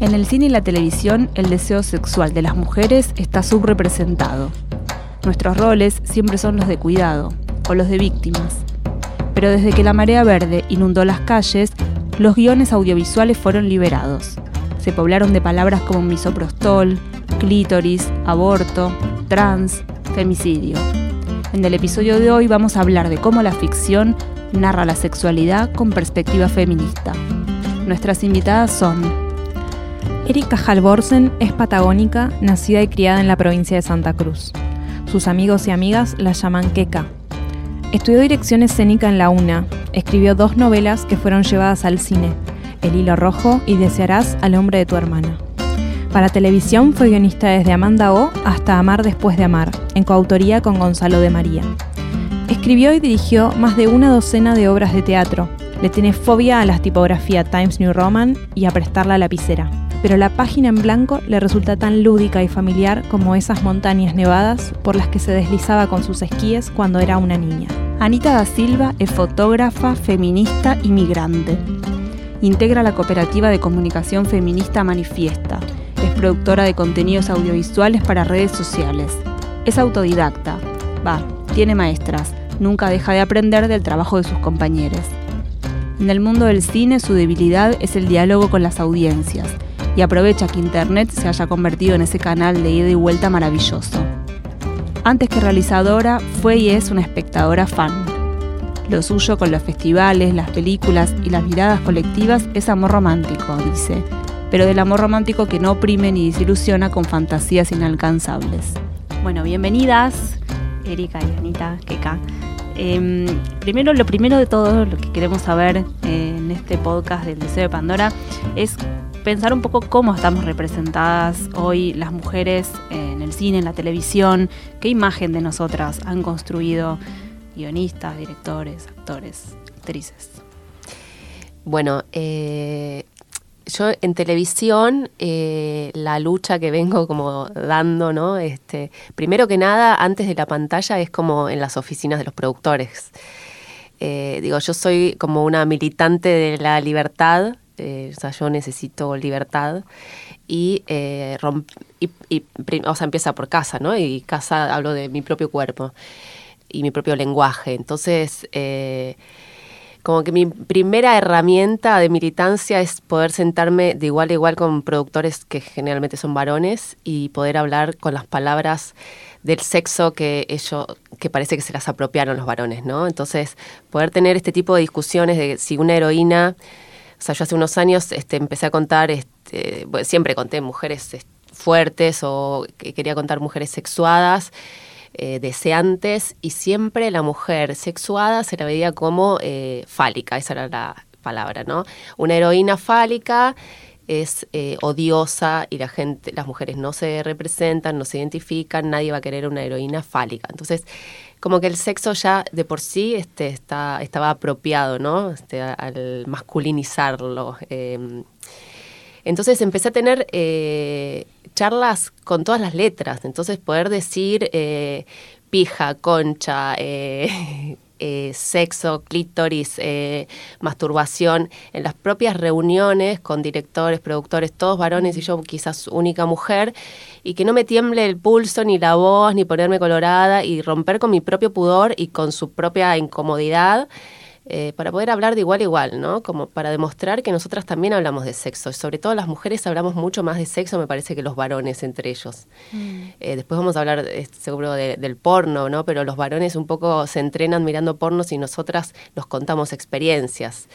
En el cine y la televisión, el deseo sexual de las mujeres está subrepresentado. Nuestros roles siempre son los de cuidado o los de víctimas. Pero desde que la marea verde inundó las calles, los guiones audiovisuales fueron liberados. Se poblaron de palabras como misoprostol, clítoris, aborto, trans, femicidio. En el episodio de hoy vamos a hablar de cómo la ficción narra la sexualidad con perspectiva feminista. Nuestras invitadas son Erika Halvorsen es patagónica, nacida y criada en la provincia de Santa Cruz. Sus amigos y amigas la llaman Keka. Estudió dirección escénica en la UNA. Escribió dos novelas que fueron llevadas al cine, El hilo rojo y Desearás al hombre de tu hermana. Para televisión fue guionista desde Amanda O hasta Amar después de amar, en coautoría con Gonzalo de María. Escribió y dirigió más de una docena de obras de teatro. Le tiene fobia a las tipografías Times New Roman y a prestar la lapicera pero la página en blanco le resulta tan lúdica y familiar como esas montañas nevadas por las que se deslizaba con sus esquíes cuando era una niña. Anita da Silva es fotógrafa, feminista y migrante. Integra la cooperativa de comunicación feminista Manifiesta. Es productora de contenidos audiovisuales para redes sociales. Es autodidacta. Va, tiene maestras. Nunca deja de aprender del trabajo de sus compañeros. En el mundo del cine su debilidad es el diálogo con las audiencias y aprovecha que Internet se haya convertido en ese canal de ida y vuelta maravilloso. Antes que realizadora, fue y es una espectadora fan. Lo suyo con los festivales, las películas y las miradas colectivas es amor romántico, dice, pero del amor romántico que no oprime ni desilusiona con fantasías inalcanzables. Bueno, bienvenidas, Erika y Anita Keka. Em, primero, lo primero de todo, lo que queremos saber eh, en este podcast del Deseo de Pandora es pensar un poco cómo estamos representadas hoy las mujeres en el cine, en la televisión, qué imagen de nosotras han construido guionistas, directores, actores, actrices. Bueno, eh, yo en televisión eh, la lucha que vengo como dando, ¿no? Este, primero que nada, antes de la pantalla es como en las oficinas de los productores. Eh, digo, yo soy como una militante de la libertad eh, o sea, yo necesito libertad y, eh, y, o sea, empieza por casa, ¿no? Y casa hablo de mi propio cuerpo y mi propio lenguaje. Entonces, eh, como que mi primera herramienta de militancia es poder sentarme de igual a igual con productores que generalmente son varones y poder hablar con las palabras del sexo que ellos, que parece que se las apropiaron los varones, ¿no? Entonces, poder tener este tipo de discusiones de si una heroína o sea, yo hace unos años este, empecé a contar, este, siempre conté mujeres fuertes o que quería contar mujeres sexuadas, eh, deseantes, y siempre la mujer sexuada se la veía como eh, fálica, esa era la palabra, ¿no? Una heroína fálica es eh, odiosa y la gente, las mujeres no se representan, no se identifican, nadie va a querer una heroína fálica. Entonces, como que el sexo ya de por sí este, está, estaba apropiado, ¿no? Este, al masculinizarlo. Em. entonces empecé a tener eh, charlas con todas las letras, entonces poder decir eh, pija, concha, eh, sexo, clítoris, masturbación, en las propias reuniones con directores, productores, todos varones y yo quizás única mujer, y que no me tiemble el pulso, ni la voz, ni ponerme colorada y romper con mi propio pudor y con su propia incomodidad. Eh, para poder hablar de igual a igual, ¿no? Como para demostrar que nosotras también hablamos de sexo. Sobre todo las mujeres hablamos mucho más de sexo, me parece, que los varones entre ellos. Mm. Eh, después vamos a hablar, seguro, del porno, ¿no? Pero los varones un poco se entrenan mirando pornos y nosotras nos contamos experiencias.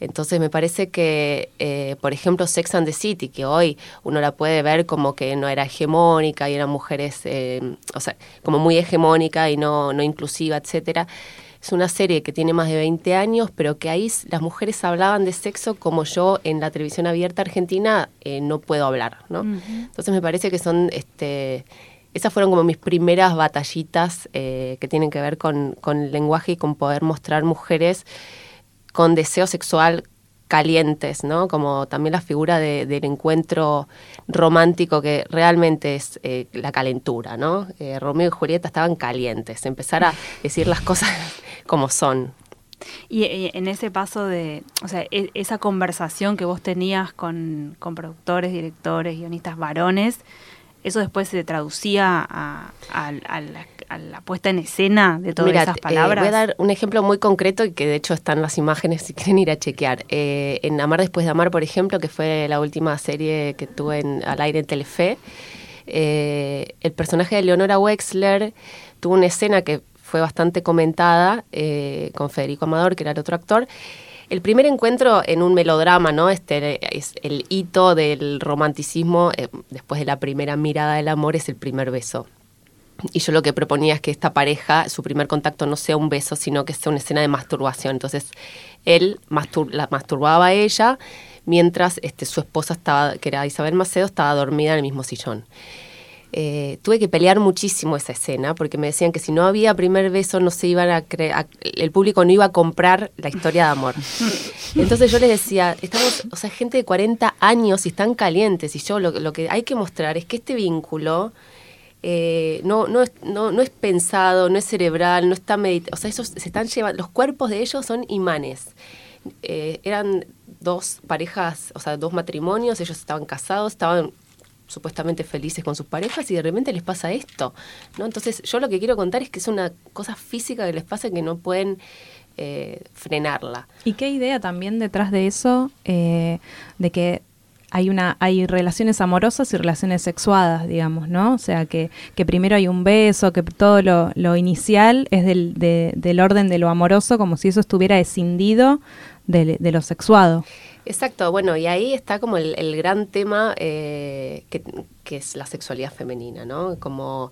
Entonces me parece que, eh, por ejemplo, Sex and the City, que hoy uno la puede ver como que no era hegemónica y eran mujeres, eh, o sea, como muy hegemónica y no, no inclusiva, etcétera. Es una serie que tiene más de 20 años, pero que ahí las mujeres hablaban de sexo como yo en la televisión abierta argentina eh, no puedo hablar, ¿no? Entonces me parece que son, este, esas fueron como mis primeras batallitas eh, que tienen que ver con, con el lenguaje y con poder mostrar mujeres con deseo sexual calientes, ¿no? Como también la figura del encuentro romántico que realmente es eh, la calentura, ¿no? Eh, Romeo y Julieta estaban calientes, empezar a decir las cosas como son. Y, en ese paso de, o sea, e, esa conversación que vos tenías con, con productores, directores, guionistas varones, eso después se traducía a, la, puesta en escena de todas esas palabras. Eh, voy a dar un ejemplo muy concreto y que de hecho están las imágenes si quieren ir a chequear. Eh, en Amar después de Amar, por ejemplo, que fue la última serie que tuve en, al aire en Telefe, eh, el personaje de Leonora Wexler tuvo una escena que fue bastante comentada con Federico Amador, que era el otro actor, el primer encuentro en un melodrama, ¿no? Este es el hito del romanticismo, eh, después de la primera mirada del amor, es el primer beso. Y yo lo que proponía es que esta pareja, su primer contacto no sea un beso, sino que sea una escena de masturbación. Entonces, él la masturbaba a ella, mientras este, su esposa estaba, que era Isabel Macedo, estaba dormida en el mismo sillón. Eh, tuve que pelear muchísimo esa escena porque me decían que si no había primer beso no se iban a el público no iba a comprar la historia de amor. Entonces yo les decía, estamos, o sea, gente de 40 años y están calientes y yo lo, que hay que mostrar es que este vínculo eh, no, no, es, no, no, es pensado, no es cerebral, no está meditado, o sea, esos se están llevando, los cuerpos de ellos son imanes. Eh, eran dos parejas, o sea, dos matrimonios, ellos estaban casados, estaban supuestamente felices con sus parejas y de repente les pasa esto, ¿no? Entonces yo lo que quiero contar es que es una cosa física que les pasa que no pueden eh, frenarla. ¿Y qué idea también detrás de eso, eh, de que hay una hay relaciones amorosas y relaciones sexuadas, digamos, ¿no? O sea, que, que primero hay un beso, que todo lo, inicial es del, del orden de lo amoroso, como si eso estuviera escindido de, de lo sexuado. Exacto, bueno, y ahí está como el, gran tema eh, que, que, es la sexualidad femenina, ¿no? Como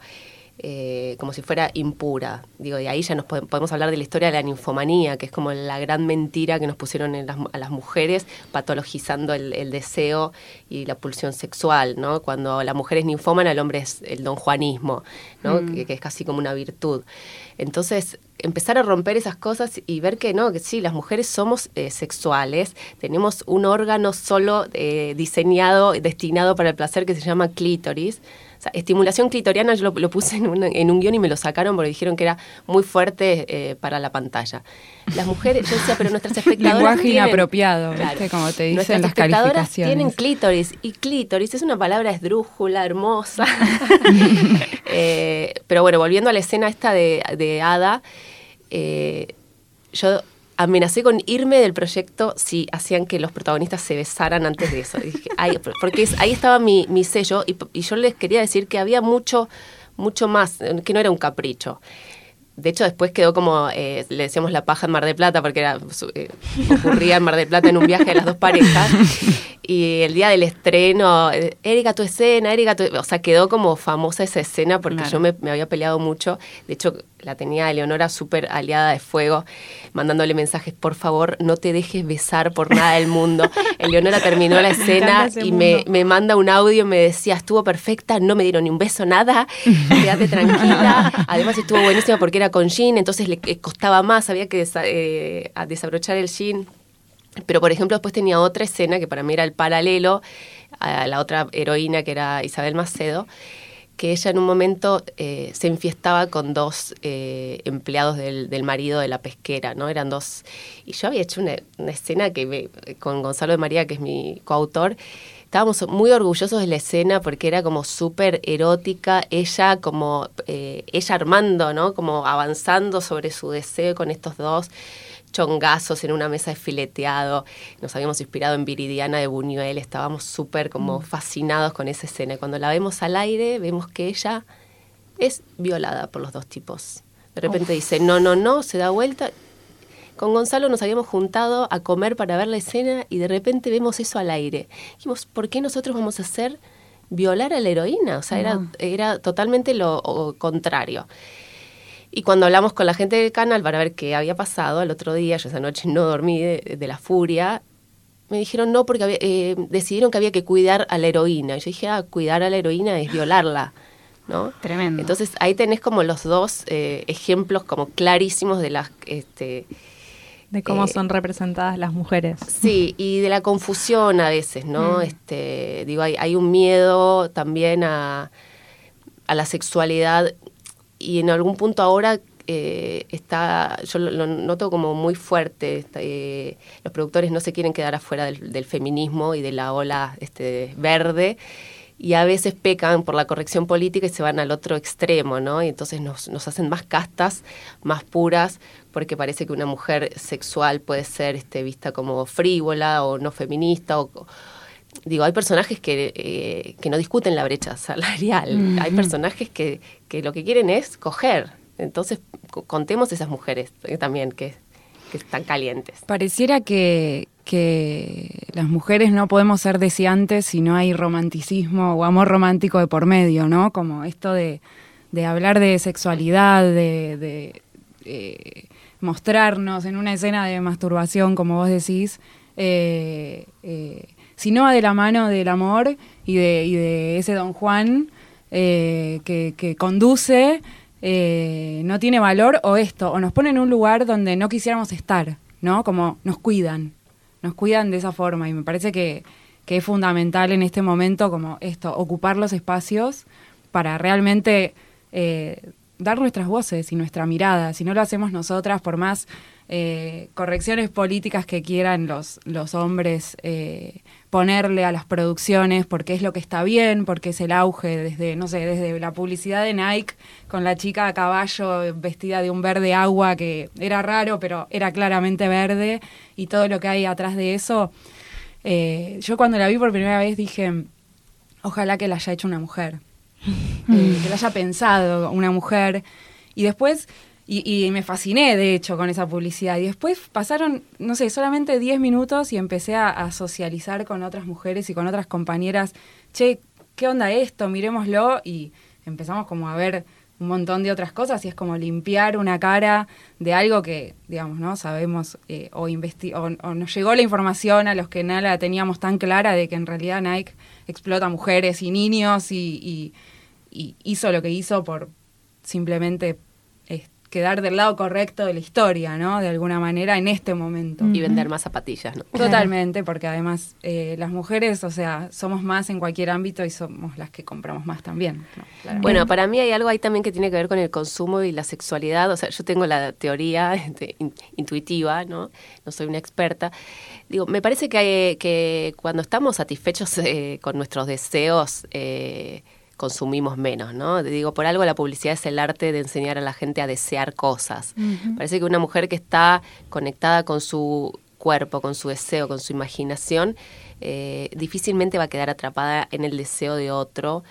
eh, como si fuera impura. Digo, y ahí ya nos podemos hablar de la historia de la ninfomanía, que es como la gran mentira que nos pusieron a las mujeres, patologizando el, deseo y la pulsión sexual, ¿no? Cuando la mujer es ninfómana, el hombre es el don Juanismo, ¿no? Mm. Que, es casi como una virtud. Entonces, empezar a romper esas cosas y ver que no, que sí, las mujeres somos eh, sexuales, tenemos un órgano solo eh, diseñado, destinado para el placer que se llama clítoris, estimulación clitoriana yo lo, puse en un, en un, guion y me lo sacaron porque dijeron que era muy fuerte eh, para la pantalla. Las mujeres, yo decía, pero nuestras espectadoras. Lenguaje inapropiado, como te dicen las calificaciones. tienen clítoris y clítoris es una palabra esdrújula, hermosa. Eh, pero bueno, volviendo a la escena esta de, de Ada, eh, yo amenacé con irme del proyecto si hacían que los protagonistas se besaran antes de eso. porque ahí estaba mi, sello y, yo les quería decir que había mucho, mucho más, que no era un capricho. De hecho, después quedó como, eh, le decíamos la paja en Mar de Plata, porque era, eh, ocurría en Mar de Plata en un viaje de las dos parejas. Y el día del estreno, eh, Erika, tu escena, Erika, tu... O sea, quedó como famosa esa escena porque yo me, había peleado mucho. De hecho, la tenía Eleonora súper aliada de fuego, mandándole mensajes, por favor, no te dejes besar por nada del mundo. Eleonora terminó la escena y me, me, manda un audio, me decía, estuvo perfecta, no me dieron ni un beso, nada, quédate tranquila. Además estuvo buenísima porque era con jean, entonces le costaba más, había que eh, desabrochar el jean pero, por ejemplo, después tenía otra escena que para mí era el paralelo a la otra heroína que era Isabel Macedo, que ella en un momento eh, se enfiestaba con dos eh, empleados del, marido de la pesquera, ¿no? Eran dos... Y yo había hecho una, escena que con Gonzalo de María, que es mi coautor, estábamos muy orgullosos de la escena porque era como súper erótica, ella como, eh, ella armando, ¿no? Como avanzando sobre su deseo con estos dos chongazos en una mesa de fileteado. Nos habíamos inspirado en Viridiana de Buñuel, estábamos súper como mm. fascinados con esa escena. Y cuando la vemos al aire, vemos que ella es violada por los dos tipos. De repente dice, no, no, no, se da vuelta. Con Gonzalo nos habíamos juntado a comer para ver la escena y de repente vemos eso al aire. Dijimos, ¿por qué nosotros vamos a hacer violar a la heroína? O sea, era, era totalmente lo contrario. Y cuando hablamos con la gente del canal para ver qué había pasado, el otro día, yo esa noche no dormí de, la furia, me dijeron no porque eh, decidieron que había que cuidar a la heroína. Y yo dije, ah, cuidar a la heroína es violarla. ¿no? Tremendo. Entonces ahí tenés como los dos eh, ejemplos como clarísimos de las... Este, de cómo eh, son representadas las mujeres. Sí, y de la confusión a veces, ¿no? Mm. Este, digo, hay, hay un miedo también a, a la sexualidad y en algún punto ahora eh, está, yo lo, noto como muy fuerte, eh, los productores no se quieren quedar afuera del, feminismo y de la ola este, verde y a veces pecan por la corrección política y se van al otro extremo, ¿no? Y entonces nos, hacen más castas, más puras, porque parece que una mujer sexual puede ser este, vista como frívola o no feminista o, digo, hay personajes que, eh, que no discuten la brecha salarial, hay personajes que, que, lo que quieren es coger. Entonces, contemos esas mujeres eh, también que, que están calientes. Pareciera que, que las mujeres no podemos ser deseantes si no hay romanticismo o amor romántico de por medio, ¿no? Como esto de, de hablar de sexualidad, de, de eh, mostrarnos en una escena de masturbación, como vos decís, eh, sino va de la mano del amor y de, ese don Juan eh, que, conduce, eh, no tiene valor o esto, o nos pone en un lugar donde no quisiéramos estar, ¿no? Como nos cuidan, nos cuidan de esa forma y me parece que, que es fundamental en este momento como esto, ocupar los espacios para realmente eh, dar nuestras voces y nuestra mirada. Si no lo hacemos nosotras, por más eh, correcciones políticas que quieran los, los hombres eh, ponerle a las producciones, porque es lo que está bien, porque es el auge desde, no sé, desde la publicidad de Nike con la chica a caballo vestida de un verde agua que era raro, pero era claramente verde, y todo lo que hay atrás de eso. Eh, yo cuando la vi por primera vez dije, ojalá que la haya hecho una mujer, que la haya pensado una mujer. Y después y, me fasciné, de hecho, con esa publicidad. Y después pasaron, no sé, solamente 10 minutos y empecé a, socializar con otras mujeres y con otras compañeras. Che, ¿qué onda esto? Miremoslo. Y empezamos como a ver un montón de otras cosas y es como limpiar una cara de algo que, digamos, ¿no? Sabemos eh, o, o, nos llegó la información a los que no la teníamos tan clara de que en realidad Nike explota mujeres y niños y, y hizo lo que hizo por simplemente quedar del lado correcto de la historia, ¿no? De alguna manera en este momento. Y vender más zapatillas, ¿no? Totalmente, porque además eh, las mujeres, o sea, somos más en cualquier ámbito y somos las que compramos más también. Bueno, para mí hay algo ahí también que tiene que ver con el consumo y la sexualidad. O sea, yo tengo la teoría este, intuitiva, ¿no? No soy una experta. Digo, me parece que, que cuando estamos satisfechos eh, con nuestros deseos, eh, consumimos menos, ¿no? Digo, por algo la publicidad es el arte de enseñar a la gente a desear cosas. Parece que una mujer que está conectada con su cuerpo, con su deseo, con su imaginación, eh, difícilmente va a quedar atrapada en el deseo de otro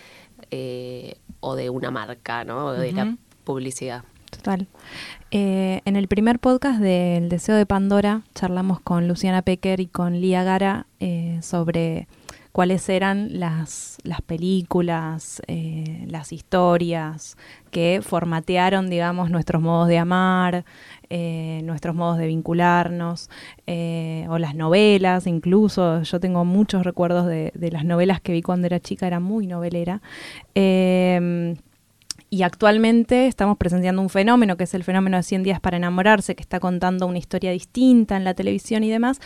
eh, o de una marca, ¿no? O de la publicidad. Total. Eh, en el primer podcast del Deseo de Pandora charlamos con Luciana Pecker y con Lía Gara sobre cuáles eran las, las películas, eh, las historias que formatearon, digamos, nuestros modos de amar, eh, nuestros modos de vincularnos, eh, o las novelas incluso. Yo tengo muchos recuerdos de, de, las novelas que vi cuando era chica, era muy novelera. Y actualmente estamos presenciando un fenómeno que es el fenómeno de 100 días para enamorarse, que está contando una historia distinta en la televisión y demás.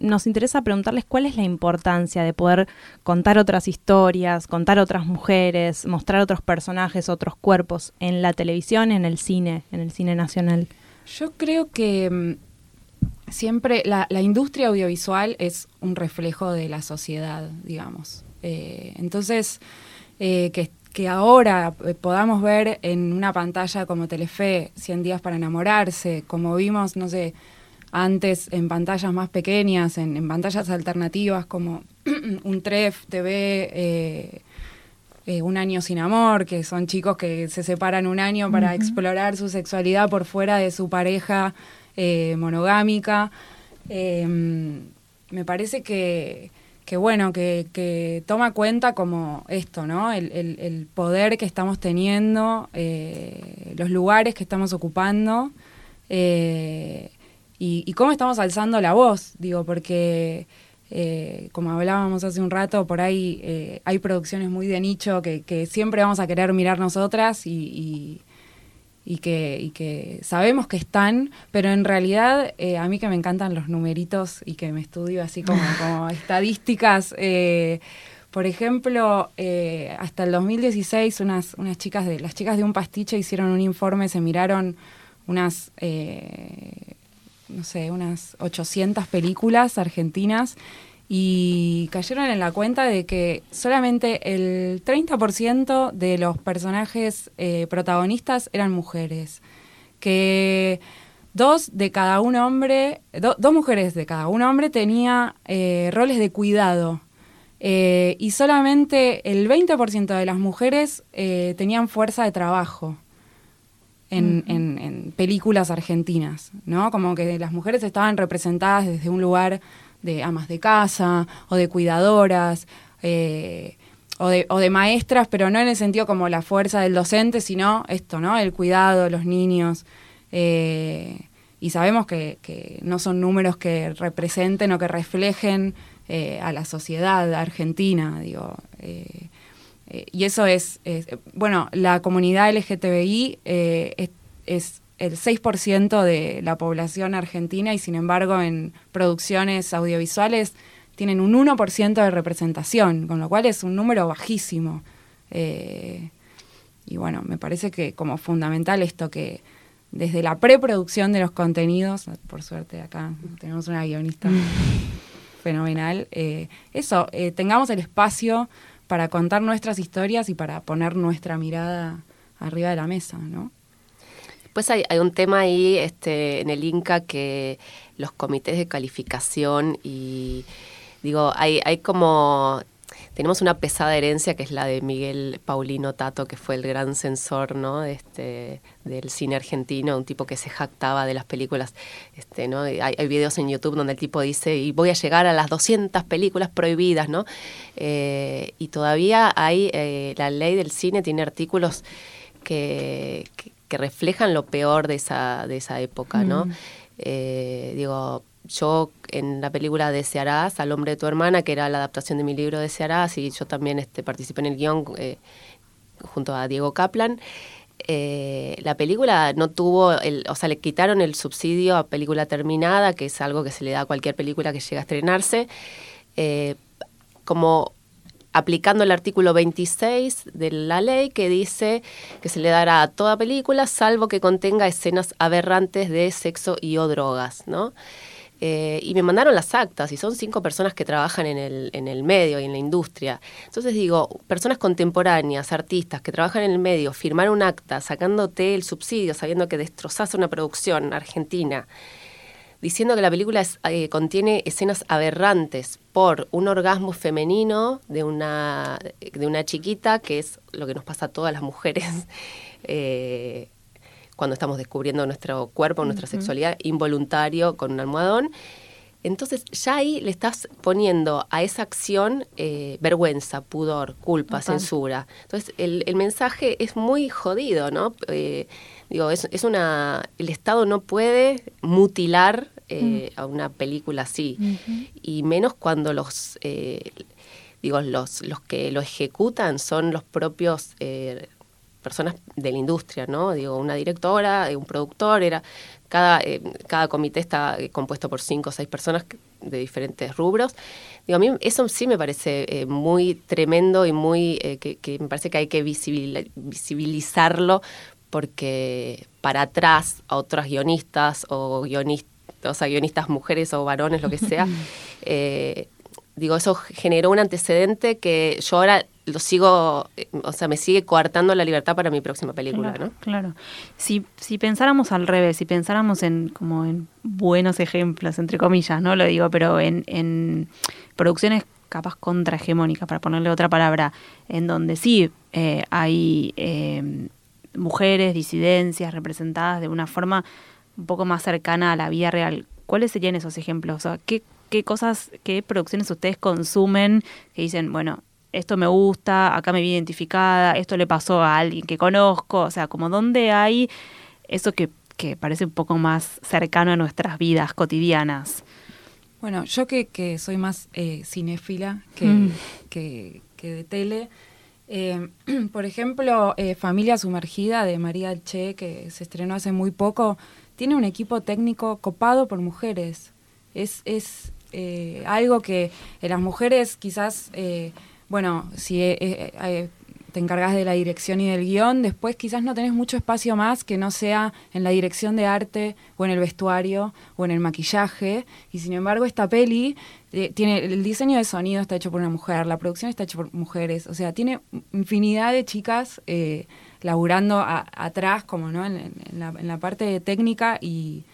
Nos interesa preguntarles cuál es la importancia de poder contar otras historias, contar otras mujeres, mostrar otros personajes, otros cuerpos en la televisión, en el cine, en el cine nacional. Yo creo que mm, siempre la, industria audiovisual es un reflejo de la sociedad, digamos. Eh, entonces, eh, que que ahora eh, podamos ver en una pantalla como Telefe 100 días para enamorarse, como vimos, no sé, antes en pantallas más pequeñas, en, pantallas alternativas como un TREF TV, eh, eh, Un año sin amor, que son chicos que se separan un año para explorar su sexualidad por fuera de su pareja monogámica. me parece que que bueno, que, que, toma cuenta como esto, ¿no? El, el, poder que estamos teniendo, eh, los lugares que estamos ocupando eh, y, cómo estamos alzando la voz, digo, porque eh, como hablábamos hace un rato, por ahí hay producciones muy de nicho que, siempre vamos a querer mirar nosotras y que, y que sabemos que están, pero en realidad eh, a mí que me encantan los numeritos y que me estudio así como, como estadísticas, eh, por ejemplo, eh, hasta el 2016 unas, unas chicas de las chicas de un pastiche hicieron un informe, se miraron unas, no sé, unas 800 películas argentinas y cayeron en la cuenta de que solamente el 30% de los personajes eh, protagonistas eran mujeres, que dos de cada un hombre, dos mujeres de cada un hombre tenía eh, roles de cuidado. Eh, y solamente el 20% de las mujeres tenían fuerza de trabajo. En, en, películas argentinas, ¿no? Como que las mujeres estaban representadas desde un lugar de amas de casa o de cuidadoras eh, o, de, o de maestras, pero no en el sentido como la fuerza del docente, sino esto, ¿no? El cuidado los niños. Eh, y sabemos que, que, no son números que representen o que reflejen eh, a la sociedad argentina, digo. y eso es, bueno, la comunidad LGTBI es, es el 6% de la población argentina y sin embargo en producciones audiovisuales tienen un 1% de representación, con lo cual es un número bajísimo. Eh, y bueno, me parece que como fundamental esto que desde la preproducción de los contenidos, por suerte acá tenemos una guionista fenomenal, eh, eso, eh, tengamos el espacio para contar nuestras historias y para poner nuestra mirada arriba de la mesa, ¿no? Después hay, un tema ahí este, en el Inca que los comités de calificación y digo, hay, hay como tenemos una pesada herencia que es la de Miguel Paulino Tato, que fue el gran censor ¿no? este, del cine argentino, un tipo que se jactaba de las películas. Este, ¿no? hay, hay, videos en YouTube donde el tipo dice, y voy a llegar a las 200 películas prohibidas, ¿no? Eh, y todavía hay, eh, la ley del cine tiene artículos que reflejan lo peor de esa, de esa época, ¿no? Mm. Eh, digo, yo en la película Desearás, al hombre de tu hermana, que era la adaptación de mi libro Desearás, y yo también este, participé en el guion eh, junto a Diego Kaplan. Eh, la película no tuvo, el, o sea, le quitaron el subsidio a película terminada, que es algo que se le da a cualquier película que llega a estrenarse. como aplicando el artículo 26 de la ley que dice que se le dará a toda película salvo que contenga escenas aberrantes de sexo y o drogas, ¿no? Eh, y me mandaron las actas, y son cinco personas que trabajan en el, en el medio y en la industria. Entonces digo, personas contemporáneas, artistas que trabajan en el medio, firmar un acta sacándote el subsidio, sabiendo que destrozas una producción argentina, diciendo que la película eh, contiene escenas aberrantes por un orgasmo femenino de una, de una chiquita, que es lo que nos pasa a todas las mujeres eh, cuando estamos descubriendo nuestro cuerpo, nuestra sexualidad involuntario con un almohadón. Entonces ya ahí le estás poniendo a esa acción eh, vergüenza, pudor, culpa, censura. Entonces el, el, mensaje es muy jodido, ¿no? digo, es, es, una... El Estado no puede mutilar eh, a una película así. Y menos cuando los, eh, digo, los, los que lo ejecutan son los propios eh, personas de la industria, ¿no? Digo, una directora, un productor, era cada, cada comité está compuesto por cinco o seis personas de diferentes rubros. Digo, a mí eso sí me parece muy tremendo y muy que, que, me parece que hay que visibilizarlo porque para atrás a otros guionistas o guionistas o sea, guionistas mujeres o varones, lo que sea. Eh, digo, eso generó un antecedente que yo ahora lo sigo, eh, o sea, me sigue coartando la libertad para mi próxima película, ¿no? Claro. Si, si pensáramos al revés, si pensáramos en como en buenos ejemplos, entre comillas, ¿no? Lo digo, pero en, en producciones capaz contrahegemónicas, para ponerle otra palabra, en donde sí eh, hay mujeres, disidencias representadas de una forma un poco más cercana a la vida real. ¿Cuáles serían esos ejemplos? O sea, ¿qué, qué cosas, qué producciones ustedes consumen que dicen, bueno, esto me gusta, acá me vi identificada, esto le pasó a alguien que conozco, o sea, como dónde hay eso que, que parece un poco más cercano a nuestras vidas cotidianas. Bueno, yo que, que soy más eh, cinéfila que, Mm. que, que de tele, eh, por ejemplo, eh, Familia Sumergida de María Che, que se estrenó hace muy poco, tiene un equipo técnico copado por mujeres. Es, es eh, algo que eh, las mujeres quizás, eh, bueno, si eh, te encargas de la dirección y del guion, después quizás no tenés mucho espacio más que no sea en la dirección de arte o en el vestuario o en el maquillaje. Y sin embargo, esta peli tiene el diseño de sonido está hecho por una mujer, la producción está hecha por mujeres, o sea, tiene infinidad de chicas laburando a- atrás, como no en, en- la, en la parte técnica y,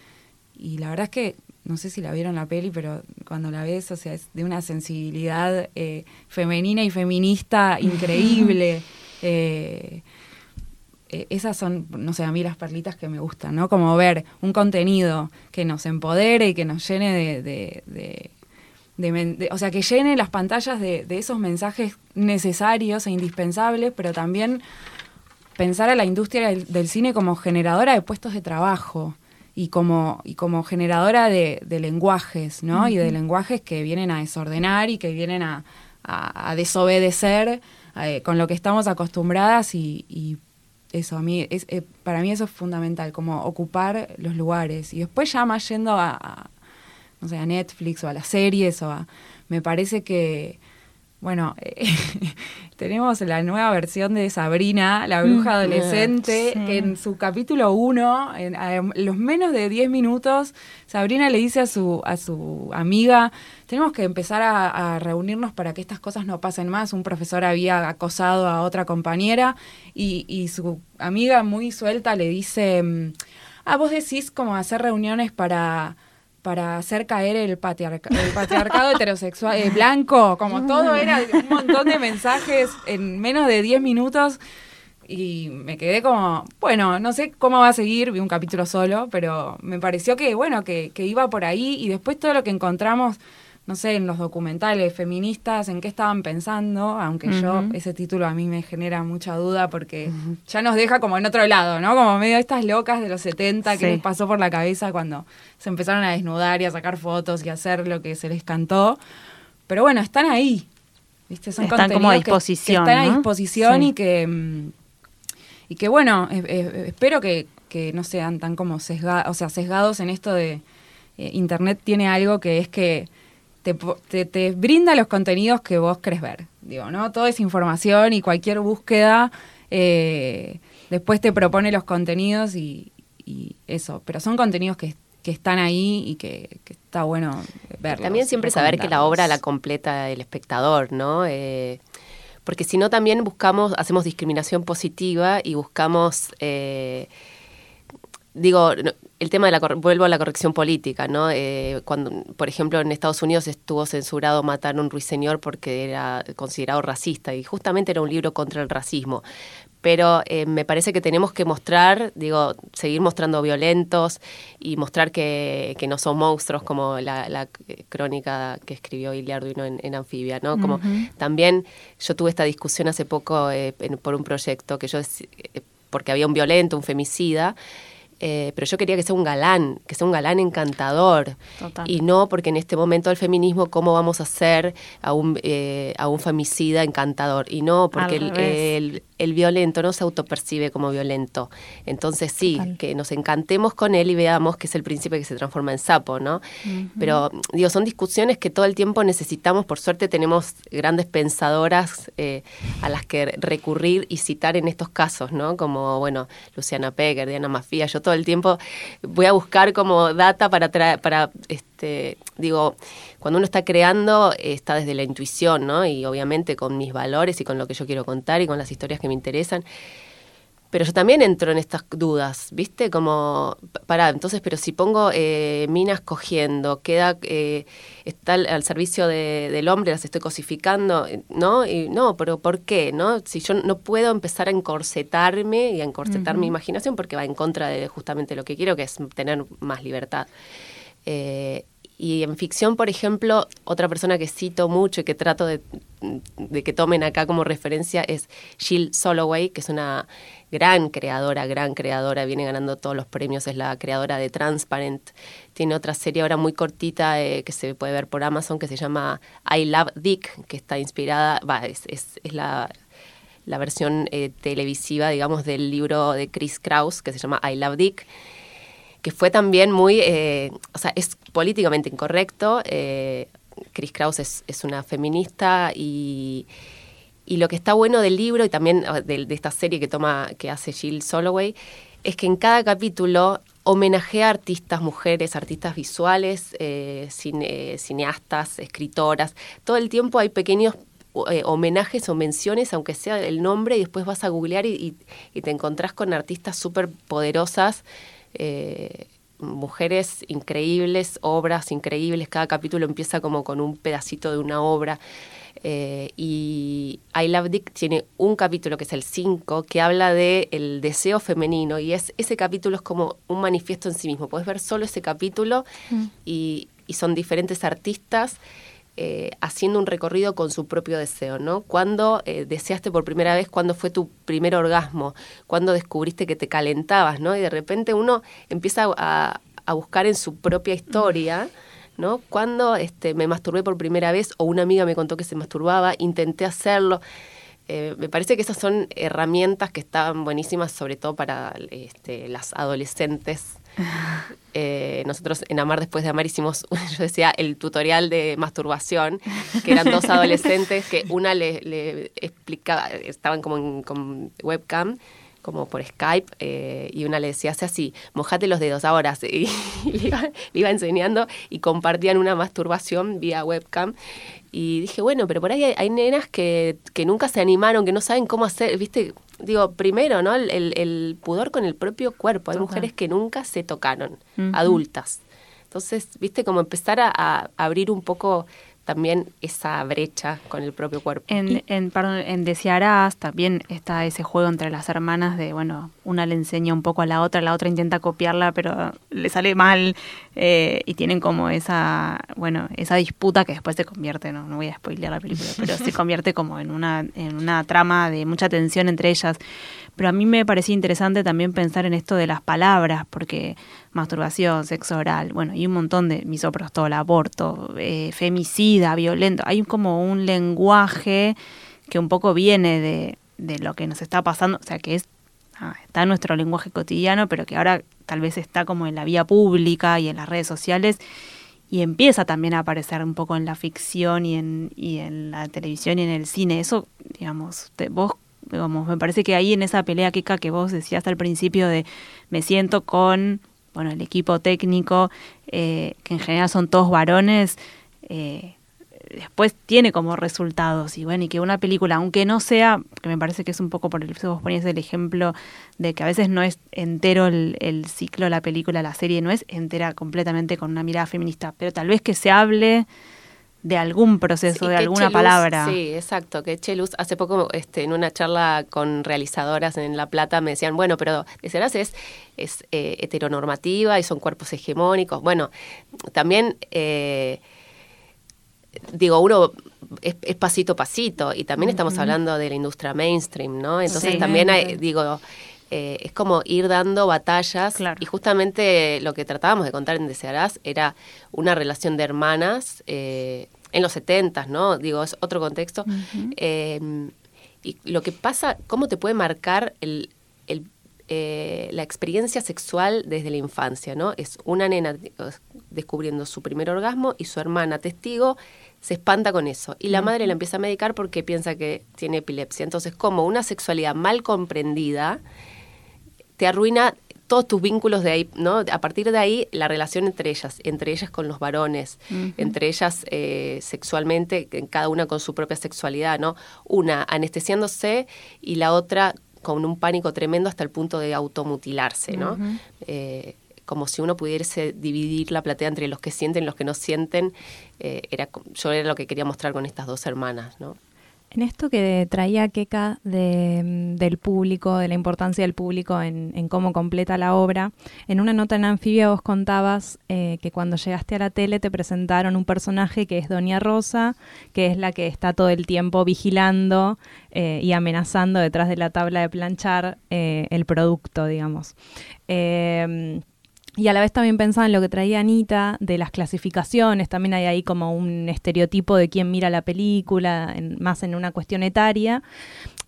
y la verdad es que no sé si la vieron la peli, pero cuando la ves, o sea, es de una sensibilidad eh, femenina y feminista increíble. Eh, eh, esas son, no sé, a mí las perlitas que me gustan, ¿no? Como ver un contenido que nos empodere y que nos llene de... de- o sea, que llene las pantallas de, de esos mensajes necesarios e indispensables, pero también pensar a la industria del, del cine como generadora de puestos de trabajo y como, y como generadora de, de lenguajes, ¿no? Y de lenguajes que vienen a desordenar y que vienen a, a- a desobedecer eh, con lo que estamos acostumbradas y, y eso, a mí, es, eh, para mí eso es fundamental, como ocupar los lugares. Y después ya más yendo a, a, no sé, a Netflix o a las series o a, me parece que, bueno, eh, tenemos la nueva versión de Sabrina, la bruja adolescente, sí. que en su capítulo 1, en, los menos de 10 minutos, Sabrina le dice a su, a su amiga, tenemos que empezar a, a reunirnos para que estas cosas no pasen más. Un profesor había acosado a otra compañera y, y su amiga muy suelta le dice, mm, ah, vos decís como hacer reuniones para para hacer caer el, el patriarcado heterosexual eh, blanco, como todo era un montón de mensajes en menos de 10 minutos y me quedé como, bueno, no sé cómo va a seguir, vi un capítulo solo, pero me pareció que, bueno, que, que iba por ahí y después todo lo que encontramos, no sé, en los documentales feministas, en qué estaban pensando, aunque yo, ese título a mí me genera mucha duda porque ya nos deja como en otro lado, ¿no? Como medio estas locas de los 70 que Sí. les pasó por la cabeza cuando se empezaron a desnudar y a sacar fotos y a hacer lo que se les cantó. Pero bueno, están ahí. ¿Viste? Son Están como a que- disposición, Que, están a disposición Sí. y que mm, y que bueno, eh, eh, espero que, que no sean tan como sesgados, o sea, sesgados en esto de eh, Internet tiene algo que es que te, po- te, te brinda los contenidos que vos querés ver. Digo, ¿no? Toda esa información y cualquier búsqueda eh, después te propone los contenidos y, y eso. Pero son contenidos que, que están ahí y que, que está bueno verlos. También siempre saber que la obra la completa el espectador, ¿no? Eh, porque si no también buscamos, hacemos discriminación positiva y buscamos, eh, digo, no, el tema de la, vuelvo a la corrección política, ¿no? Eh, cuando, por ejemplo, en Estados Unidos estuvo censurado matar a un ruiseñor porque era considerado racista y justamente era un libro contra el racismo. Pero eh, me parece que tenemos que mostrar, digo, seguir mostrando violentos y mostrar que, que no son monstruos como la, la crónica que escribió Iliarduino en, en Anfibia, ¿no? Como también yo tuve esta discusión hace poco eh, en- por un proyecto que yo, eh, porque había un violento, un femicida, eh, pero yo quería que sea un galán, que sea un galán encantador. Total. Y no porque en este momento del feminismo, ¿cómo vamos a hacer a un, eh, a un femicida encantador? Y no porque el, el- el violento no se autopercibe como violento. Entonces sí, Total. que nos encantemos con él y veamos que es el príncipe que se transforma en sapo, ¿no? Pero digo, son discusiones que todo el tiempo necesitamos. Por suerte tenemos grandes pensadoras eh, a las que recurrir y citar en estos casos, ¿no? Como, bueno, Luciana Pecker, Diana Mafía. Yo todo el tiempo voy a buscar como data para traer, para, este, digo, cuando uno está creando, está desde la intuición, ¿no? Y obviamente con mis valores y con lo que yo quiero contar y con las historias que me interesan. Pero yo también entro en estas dudas, ¿viste? Como, pa- pará, entonces, pero si pongo eh, minas cogiendo, queda, eh, está al, al servicio de- del hombre, las estoy cosificando, eh, ¿no? Y no, pero ¿por qué? ¿No? Si yo no puedo empezar a encorsetarme y a encorsetar mi imaginación porque va en contra de justamente lo que quiero, que es tener más libertad. Eh, Y en ficción, por ejemplo, otra persona que cito mucho y que trato de, que tomen acá como referencia es Jill Soloway, que es una gran creadora, gran creadora, viene ganando todos los premios, es la creadora de Transparent. Tiene otra serie ahora muy cortita eh, que se puede ver por Amazon que se llama I Love Dick, que está inspirada, va, es, la, versión eh, televisiva, digamos, del libro de Chris Kraus, que se llama I Love Dick que fue también muy, eh, o sea, es políticamente incorrecto. Chris Kraus es, una feminista y, y, lo que está bueno del libro y también ah, de, esta serie que toma, que hace Jill Soloway, es que en cada capítulo homenajea a artistas mujeres, artistas visuales, eh, cineastas, escritoras. Todo el tiempo hay pequeños homenajes o menciones, aunque sea el nombre, y después vas a googlear y, y te encontrás con artistas súper poderosas eh, mujeres increíbles, obras increíbles, cada capítulo empieza como con un pedacito de una obra. Eh, y I Love Dick tiene un capítulo que es el 5 que habla del el deseo femenino y es ese capítulo es como un manifiesto en sí mismo. Puedes ver solo ese capítulo mm. y, y, son diferentes artistas eh, haciendo un recorrido con su propio deseo, ¿no? ¿Cuándo eh, deseaste por primera vez? ¿Cuándo fue tu primer orgasmo? ¿Cuándo descubriste que te calentabas, ¿no? Y de repente uno empieza a, buscar en su propia historia, ¿no? Cuando este, me masturbé por primera vez o una amiga me contó que se masturbaba, intenté hacerlo. Eh, me parece que esas son herramientas que están buenísimas, sobre todo para este, las adolescentes eh, nosotros en Amar después de Amar hicimos, yo decía, el tutorial de masturbación, que eran dos adolescentes que una le, explicaba, estaban como en, con webcam, como por Skype, eh, y una le decía, hace así, mojate los dedos ahora, y, le, iba, enseñando y compartían una masturbación vía webcam. Y dije, bueno, pero por ahí hay, nenas que, que nunca se animaron, que no saben cómo hacer, viste, digo, primero, ¿no? El, pudor con el propio cuerpo. Hay mujeres que nunca se tocaron, adultas. Entonces, viste, como empezar a, abrir un poco también esa brecha con el propio cuerpo. En, en, perdón, en Desearás también está ese juego entre las hermanas de, bueno, una le enseña un poco a la otra, la otra intenta copiarla, pero le sale mal eh, y tienen como esa, bueno, esa disputa que después se convierte, no, no voy a spoilear la película, pero se convierte como en una, en una trama de mucha tensión entre ellas. Pero a mí me parecía interesante también pensar en esto de las palabras, porque masturbación, sexo oral, bueno, y un montón de misoprostol, aborto, eh, femicida, violento. Hay como un lenguaje que un poco viene de, de lo que nos está pasando, o sea, que es ah, está en nuestro lenguaje cotidiano, pero que ahora tal vez está como en la vía pública y en las redes sociales y empieza también a aparecer un poco en la ficción y en, y en la televisión y en el cine. Eso, digamos, vos me parece que ahí en esa pelea, Kika, que vos decías al principio de me siento con bueno el equipo técnico, eh, que en general son todos varones, eh, después tiene como resultados. Y bueno, y que una película, aunque no sea, que me parece que es un poco por el vos ponías el ejemplo de que a veces no es entero el, el ciclo, la película, la serie, no es entera completamente con una mirada feminista, pero tal vez que se hable de algún proceso, de alguna palabra. Sí, exacto, que Cheluz hace poco este, en una charla con realizadoras en La Plata me decían, bueno, pero es, es eh, heteronormativa y son cuerpos hegemónicos. Bueno, también, eh, digo, uno es, pasito a pasito y también estamos hablando de la industria mainstream, ¿no? Entonces también hay, digo, eh, es como ir dando batallas y justamente lo que tratábamos de contar en Desearás era una relación de hermanas eh, en los setentas, ¿no? Digo, es otro contexto. Em, y lo que pasa, cómo te puede marcar el, eh, la experiencia sexual desde la infancia, ¿no? Es una nena descubriendo su primer orgasmo y su hermana testigo se espanta con eso. Y la madre la empieza a medicar porque piensa que tiene epilepsia. Entonces, como una sexualidad mal comprendida te arruina todos tus vínculos de ahí, ¿no? A partir de ahí, la relación entre ellas, entre ellas con los varones, entre ellas eh, sexualmente, cada una con su propia sexualidad, ¿no? Una anestesiándose y la otra con un pánico tremendo hasta el punto de automutilarse, ¿no? Eh, como si uno pudiese dividir la platea entre los que sienten y los que no sienten, eh, era, yo era lo que quería mostrar con estas dos hermanas, ¿no? En esto que traía Keka de, del público, de la importancia del público en, cómo completa la obra, en una nota en Anfibia vos contabas eh, que cuando llegaste a la tele te presentaron un personaje que es Doña Rosa, que es la que está todo el tiempo vigilando eh, y amenazando detrás de la tabla de planchar eh, el producto, digamos. Y a la vez también pensaba en lo que traía Anita de las clasificaciones, también hay ahí como un estereotipo de quién mira la película, más en una cuestión etaria.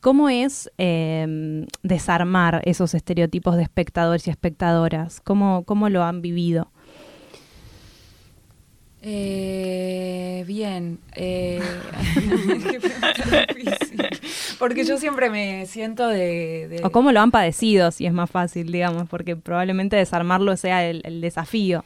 ¿Cómo es em, desarmar esos estereotipos de espectadores y espectadoras? ¿Cómo, cómo lo han vivido? Eh, bien. Eh, porque yo siempre me siento de, O cómo lo han padecido, si es más fácil, digamos, porque probablemente desarmarlo sea el, desafío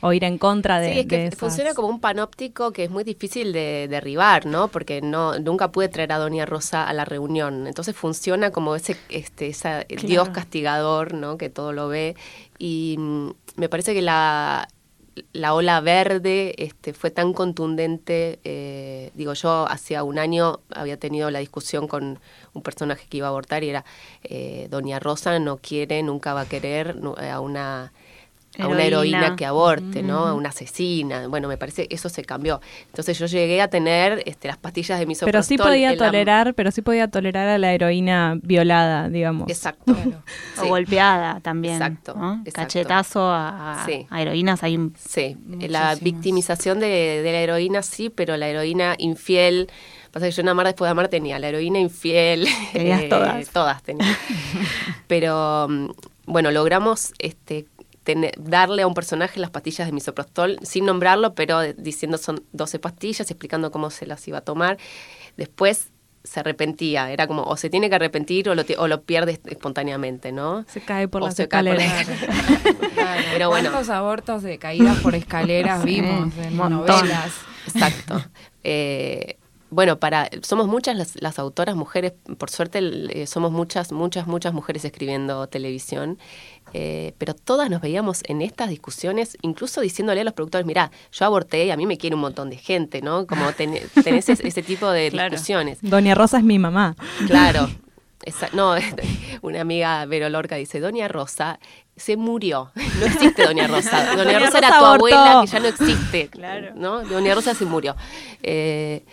o ir en contra de. Sí, es que funciona como un panóptico que es muy difícil de derribar, ¿no? Porque no nunca pude traer a Doña Rosa a la reunión. Entonces funciona como ese, este, esa, Dios castigador, ¿no? Que todo lo ve. Y mm, me parece que la, la ola verde este, fue tan contundente. Eh, digo, yo hacía un año había tenido la discusión con un personaje que iba a abortar y era eh, Doña Rosa no quiere, nunca va a querer a una a una heroína que aborte, ¿no? A una asesina. Bueno, me parece eso se cambió. Entonces yo llegué a tener este, las pastillas de misoprostol. Pero sí podía tolerar, pero sí podía tolerar a la heroína violada, digamos. Exacto. O golpeada también. Exacto. Cachetazo a, heroínas hay un... Sí, la victimización de, la heroína sí, pero la heroína infiel... Pasa que yo en Amar después de Amar tenía la heroína infiel. Tenías todas. Todas tenía. pero mm, bueno, logramos este darle a un personaje las pastillas de misoprostol sin nombrarlo, pero diciendo son 12 pastillas, explicando cómo se las iba a tomar. Después se arrepentía, era como o se tiene que arrepentir o lo, o lo pierde espontáneamente, ¿no? Se cae por las escaleras. Pero bueno. ¿Cuántos abortos de caídas por escaleras vimos en novelas? Exacto. Eh, bueno, para somos muchas las, autoras mujeres, por suerte eh, somos muchas, muchas, muchas mujeres escribiendo televisión, eh, pero todas nos veíamos en estas discusiones, incluso diciéndole a los productores, mira, yo aborté y a mí me quiere un montón de gente, ¿no? Como tenés ese, tipo de discusiones. Doña Rosa es mi mamá. Claro. no, una amiga Vero Lorca dice, Doña Rosa se murió. No existe Doña Rosa. Doña, Rosa, era tu abuela que ya no existe. Claro. ¿no? Doña Rosa se murió. Eh,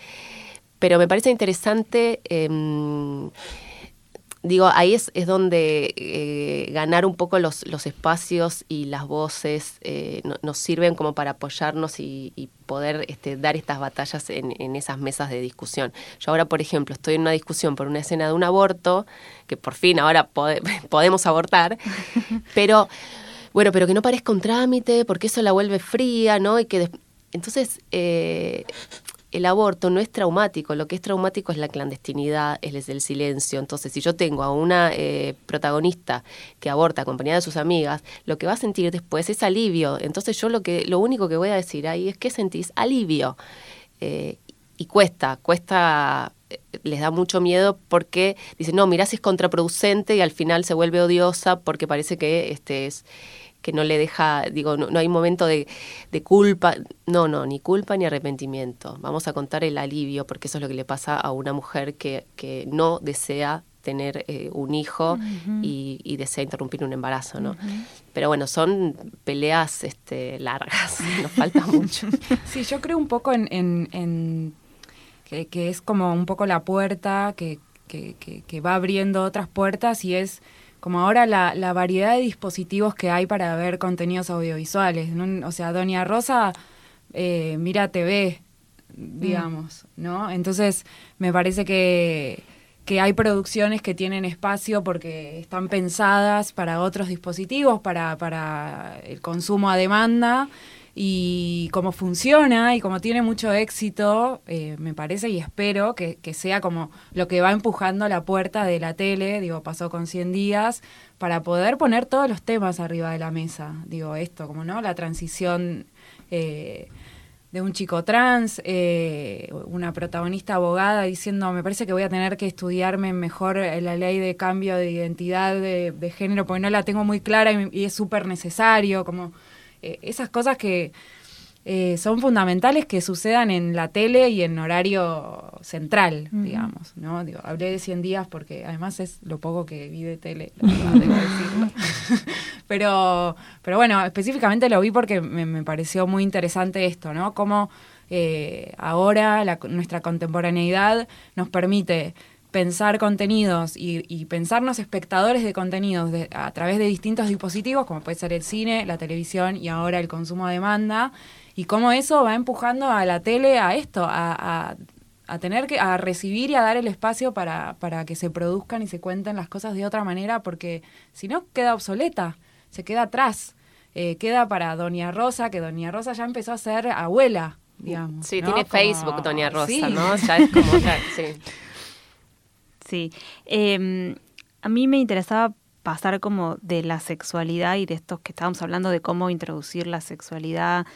pero me parece interesante, em, digo, ahí es, es donde eh, ganar un poco los, los, espacios y las voces eh, nos sirven como para apoyarnos y, poder este, dar estas batallas en, esas mesas de discusión. Yo ahora, por ejemplo, estoy en una discusión por una escena de un aborto, que por fin ahora podemos abortar, pero bueno, pero que no parezca un trámite, porque eso la vuelve fría, ¿no? Y que entonces, eh, el aborto no es traumático, lo que es traumático es la clandestinidad, es el silencio. Entonces, si yo tengo a una eh, protagonista que aborta acompañada de sus amigas, lo que va a sentir después es alivio. Entonces, yo lo que lo único que voy a decir ahí es que sentís alivio. Eh, y cuesta, cuesta, eh, les da mucho miedo porque dicen, no, mirá si es contraproducente y al final se vuelve odiosa porque parece que este es que no le deja, digo, no, hay momento de, culpa, no, no, ni culpa ni arrepentimiento. Vamos a contar el alivio, porque eso es lo que le pasa a una mujer que, que no desea tener eh, un hijo y, desea interrumpir un embarazo, ¿no? Pero bueno, son peleas este, largas, nos falta mucho. Sí, yo creo un poco en, que, es como un poco la puerta que, que va abriendo otras puertas y es como ahora la, variedad de dispositivos que hay para ver contenidos audiovisuales. O sea, Doña Rosa eh, mira TV, digamos, ¿no? Entonces, me parece que, que hay producciones que tienen espacio porque están pensadas para otros dispositivos, para, para el consumo a demanda y cómo funciona y como tiene mucho éxito, eh, me parece y espero que, sea como lo que va empujando la puerta de la tele, digo, pasó con 100 días, para poder poner todos los temas arriba de la mesa, digo, esto, como no, la transición eh, de un chico trans, eh, una protagonista abogada diciendo, me parece que voy a tener que estudiarme mejor la ley de cambio de identidad de, género, porque no la tengo muy clara y, y es súper necesario, como eh, esas cosas que, eh, son fundamentales que sucedan en la tele y en horario central, digamos, ¿no? Digo, hablé de 100 días porque además es lo poco que vi de tele, pero, pero bueno, específicamente lo vi porque me, pareció muy interesante esto, ¿no? Cómo eh, ahora nuestra contemporaneidad nos permite pensar contenidos y, pensarnos espectadores de contenidos a través de distintos dispositivos, como puede ser el cine, la televisión y ahora el consumo a demanda, y cómo eso va empujando a la tele a esto, a, tener que, a recibir y a dar el espacio para, para que se produzcan y se cuenten las cosas de otra manera, porque si no queda obsoleta, se queda atrás. Eh, queda para Doña Rosa, que Doña Rosa ya empezó a ser abuela, digamos. Sí, tiene Facebook Doña Rosa, ¿no? Ya es como, sí. Sí. Em, a mí me interesaba pasar como de la sexualidad y de estos que estábamos hablando de cómo introducir la sexualidad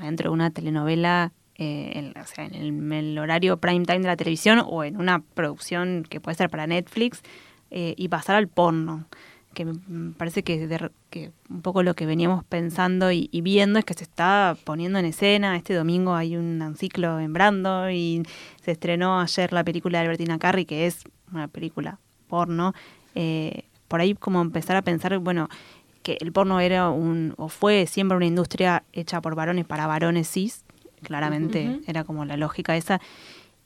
dentro de una telenovela, eh, en, o sea, en el, horario prime time de la televisión o en una producción que puede ser para Netflix eh, y pasar al porno que me parece que, un poco lo que veníamos pensando y, viendo es que se está poniendo en escena. Este domingo hay un ciclo en Brando y se estrenó ayer la película de Albertina Carri, que es una película porno, eh, por ahí como empezar a pensar, bueno, que el porno era un, o fue siempre una industria hecha por varones para varones cis, claramente era como la lógica esa,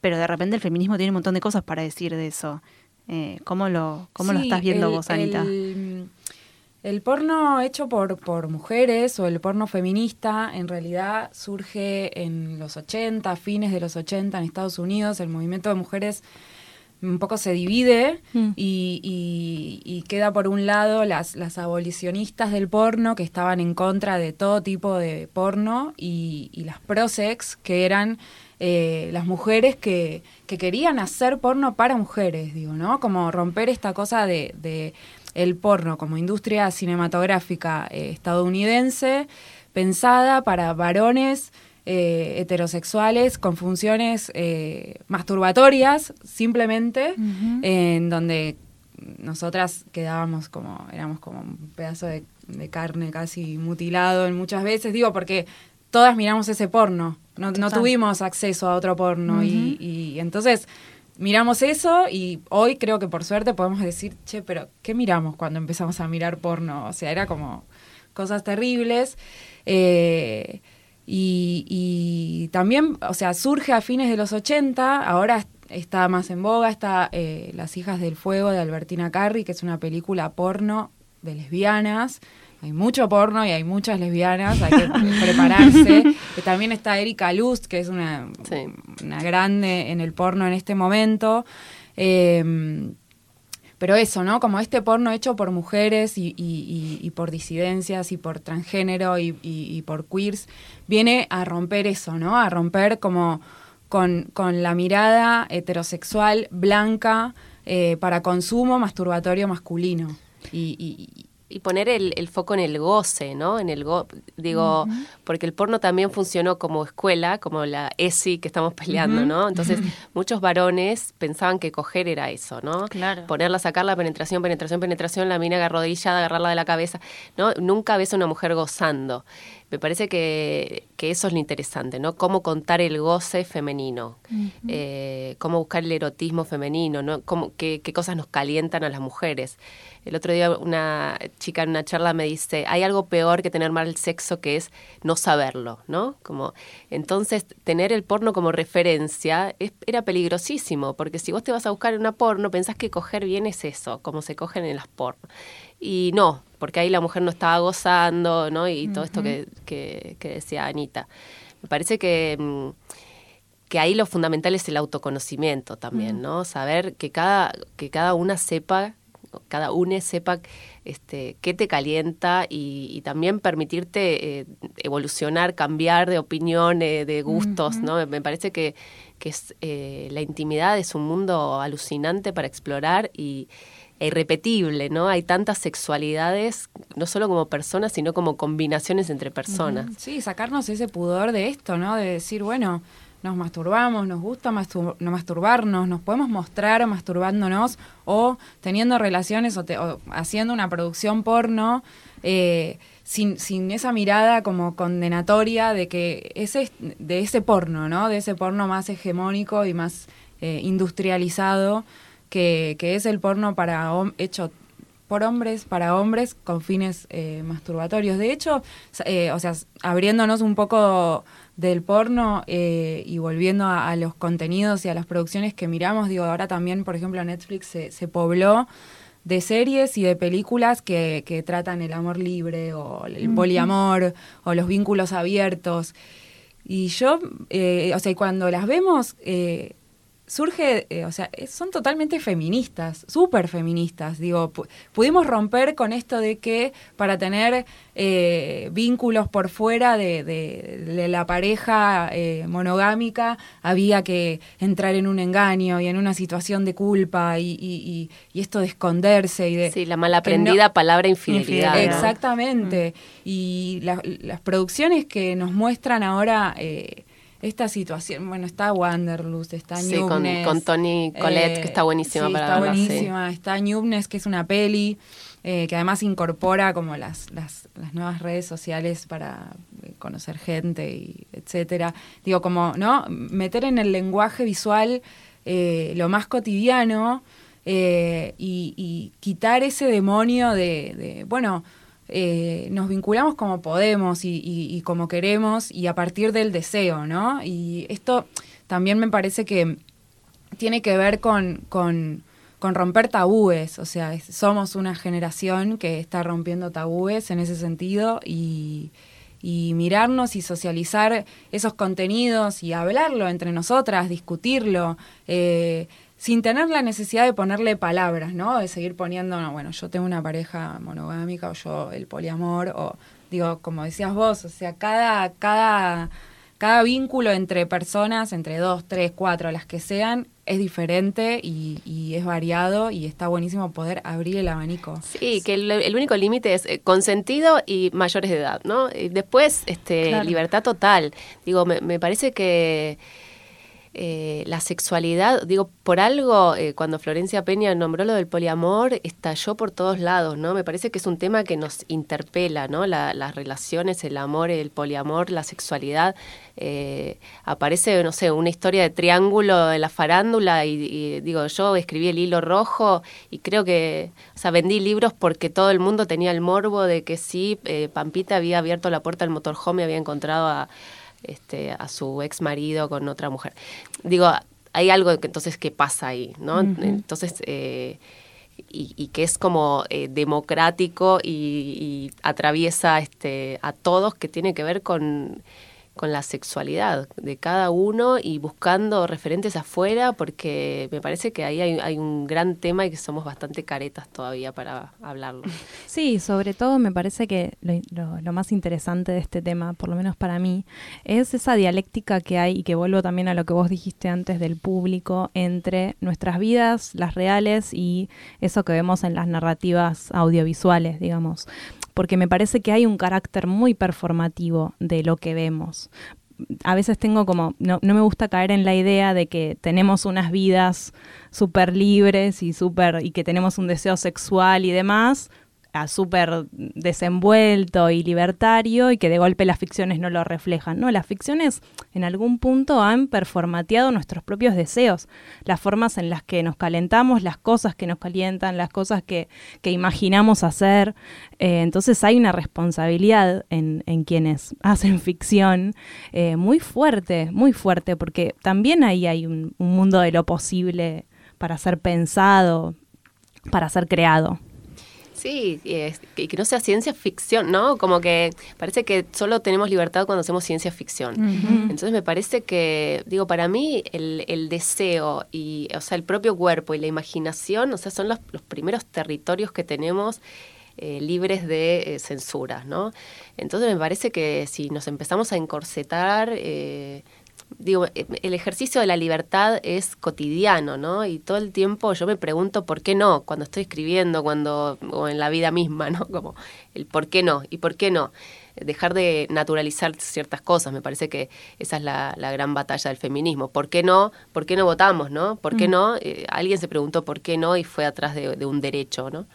pero de repente el feminismo tiene un montón de cosas para decir de eso. Eh, ¿Cómo, lo, cómo lo estás viendo vos, Anita? El, porno hecho por, por mujeres o el porno feminista en realidad surge en los 80, fines de los 80 en Estados Unidos. El movimiento de mujeres un poco se divide mm. y, queda por un lado las, las abolicionistas del porno que estaban en contra de todo tipo de porno y, las prosex que eran eh, las mujeres que, que, querían hacer porno para mujeres, digo, ¿no? Como romper esta cosa de, de el porno como industria cinematográfica eh, estadounidense pensada para varones eh, heterosexuales con funciones eh, masturbatorias, simplemente, en donde nosotras quedábamos como, éramos como un pedazo de, carne casi mutilado en muchas veces, digo, porque todas miramos ese porno, no, tuvimos acceso a otro porno y, y entonces miramos eso y hoy creo que por suerte podemos decir, che, pero ¿qué miramos cuando empezamos a mirar porno? O sea, era como cosas terribles. Eh, y, también, o sea, surge a fines de los 80, ahora está más en boga, está eh, Las hijas del fuego de Albertina Carri, que es una película porno de lesbianas. Hay mucho porno y hay muchas lesbianas, hay que prepararse. también está Erika Lust, que es una, una grande en el porno en este momento. Eh, pero eso, ¿no? Como este porno hecho por mujeres y, por disidencias y por transgénero y, por queers, viene a romper eso, ¿no? A romper como con, la mirada heterosexual blanca eh, para consumo masturbatorio masculino. y, y poner el, el, foco en el goce, ¿no? En el go digo, porque el porno también funcionó como escuela, como la ESI que estamos peleando, ¿no? Entonces, muchos varones pensaban que coger era eso, ¿no? Claro. Ponerla, sacarla, penetración, penetración, penetración, la mina arrodillada, agarrarla de la cabeza, ¿no? Nunca ves a una mujer gozando. Me parece que, que, eso es lo interesante, ¿no? Cómo contar el goce femenino, eh, cómo buscar el erotismo femenino, ¿no? Cómo, qué, qué cosas nos calientan a las mujeres. El otro día una chica en una charla me dice, hay algo peor que tener mal sexo que es no saberlo, ¿no? Como, entonces, tener el porno como referencia era peligrosísimo, porque si vos te vas a buscar una porno, pensás que coger bien es eso, como se cogen en las porno. Y no, porque ahí la mujer no estaba gozando, ¿no? Y todo esto que, que, decía Anita. Me parece que... Mm, que ahí lo fundamental es el autoconocimiento también, ¿no? Saber que cada, que cada una sepa cada uno sepa este, qué te calienta y, también permitirte eh, evolucionar, cambiar de opinión, de gustos, ¿no? Me parece que, que es, eh, la intimidad es un mundo alucinante para explorar y e irrepetible, ¿no? Hay tantas sexualidades, no solo como personas, sino como combinaciones entre personas. Sí, sacarnos ese pudor de esto, ¿no? De decir, bueno, nos masturbamos, nos gusta masturbarnos, nos podemos mostrar masturbándonos o teniendo relaciones o, haciendo una producción porno. Eh, sin, sin esa mirada como condenatoria de que ese, de ese porno, ¿no? De ese porno más hegemónico y más eh, industrializado que, que, es el porno para hecho por hombres, para hombres, con fines eh, masturbatorios. De hecho, eh, o sea, abriéndonos un poco del porno eh, y volviendo a, los contenidos y a las producciones que miramos, digo, ahora también, por ejemplo, Netflix se, pobló de series y de películas que, que, tratan el amor libre o el poliamor o los vínculos abiertos. Y yo, o sea, cuando las vemos, surge, eh, o sea, son totalmente feministas, súper feministas. Digo, pudimos romper con esto de que para tener eh, vínculos por fuera de, la pareja eh, monogámica había que entrar en un engaño y en una situación de culpa y, esto de esconderse y de... Sí, la mal aprendida palabra infidelidad. Exactamente. Mm. Y las producciones que nos muestran ahora esta situación. Bueno, está Wanderlust, está sí, con, con, Tony Colette, que está buenísima sí, para está buenísima. Está Newnes, que es una peli eh, que además incorpora como las, las, las, nuevas redes sociales para eh, conocer gente y etcétera. Digo, como, ¿no? Meter en el lenguaje visual eh, lo más cotidiano y, y, quitar ese demonio de, de bueno, eh, nos vinculamos como podemos y, como queremos y a partir del deseo, ¿no? Y esto también me parece que tiene que ver con, con, romper tabúes, o sea, somos una generación que está rompiendo tabúes en ese sentido y, mirarnos y socializar esos contenidos y hablarlo entre nosotras, discutirlo. Eh, sin tener la necesidad de ponerle palabras, ¿no? De seguir poniendo, no, bueno, yo tengo una pareja monogámica o yo el poliamor o digo, como decías vos, o sea, cada cada cada vínculo entre personas, entre dos, tres, cuatro, las que sean, es diferente y, es variado y está buenísimo poder abrir el abanico. Sí, que el, único límite es eh, consentido y mayores de edad, ¿no? Y después, este, libertad total. Digo, me, me parece que eh, la sexualidad, digo, por algo, eh, cuando Florencia Peña nombró lo del poliamor, estalló por todos lados, ¿no? Me parece que es un tema que nos interpela, ¿no? las relaciones, el amor, el poliamor, la sexualidad. Eh, aparece, no sé, una historia de triángulo en la farándula y, digo, yo escribí el hilo rojo y creo que, o sea, vendí libros porque todo el mundo tenía el morbo de que sí, Pampita había abierto la puerta del motorhome y había encontrado a este, a su ex marido con otra mujer. Digo, hay algo que entonces que pasa ahí, ¿no? Entonces, eh, y, que es como eh, democrático y, y, atraviesa este, a todos, que tiene que ver con con la sexualidad de cada uno y buscando referentes afuera, porque me parece que ahí hay, un gran tema y que somos bastante caretas todavía para hablarlo. Sí, sobre todo me parece que lo, más interesante de este tema, por lo menos para mí, es esa dialéctica que hay y que vuelvo también a lo que vos dijiste antes del público entre nuestras vidas, las reales y eso que vemos en las narrativas audiovisuales, digamos porque me parece que hay un carácter muy performativo de lo que vemos. A veces tengo como, no, no me gusta caer en la idea de que tenemos unas vidas súper libres y, super, y que tenemos un deseo sexual y demás, súper desenvuelto y libertario y que de golpe las ficciones no lo reflejan. No, las ficciones en algún punto han performateado nuestros propios deseos, las formas en las que nos calentamos, las cosas que nos calientan, las cosas que, que imaginamos hacer. Eh, entonces hay una responsabilidad en, en quienes hacen ficción eh, muy fuerte, muy fuerte, porque también ahí hay un mundo de lo posible para ser pensado, para ser creado. Sí, y, que no sea ciencia ficción, ¿no? Como que parece que solo tenemos libertad cuando hacemos ciencia ficción. Entonces me parece que, digo, para mí el, deseo y, o sea, el propio cuerpo y la imaginación, o sea, son los, primeros territorios que tenemos eh, libres de eh, censura, ¿no? Entonces me parece que si nos empezamos a encorsetar, eh, digo, el ejercicio de la libertad es cotidiano, ¿no? Y todo el tiempo yo me pregunto por qué no, cuando estoy escribiendo, cuando, o en la vida misma, ¿no? Como el por qué no y por qué no. Dejar de naturalizar ciertas cosas, me parece que esa es la, gran batalla del feminismo. ¿Por qué no? ¿Por qué no votamos, no? ¿Por qué mm. no? Eh, alguien se preguntó por qué no y fue atrás de, un derecho, ¿no?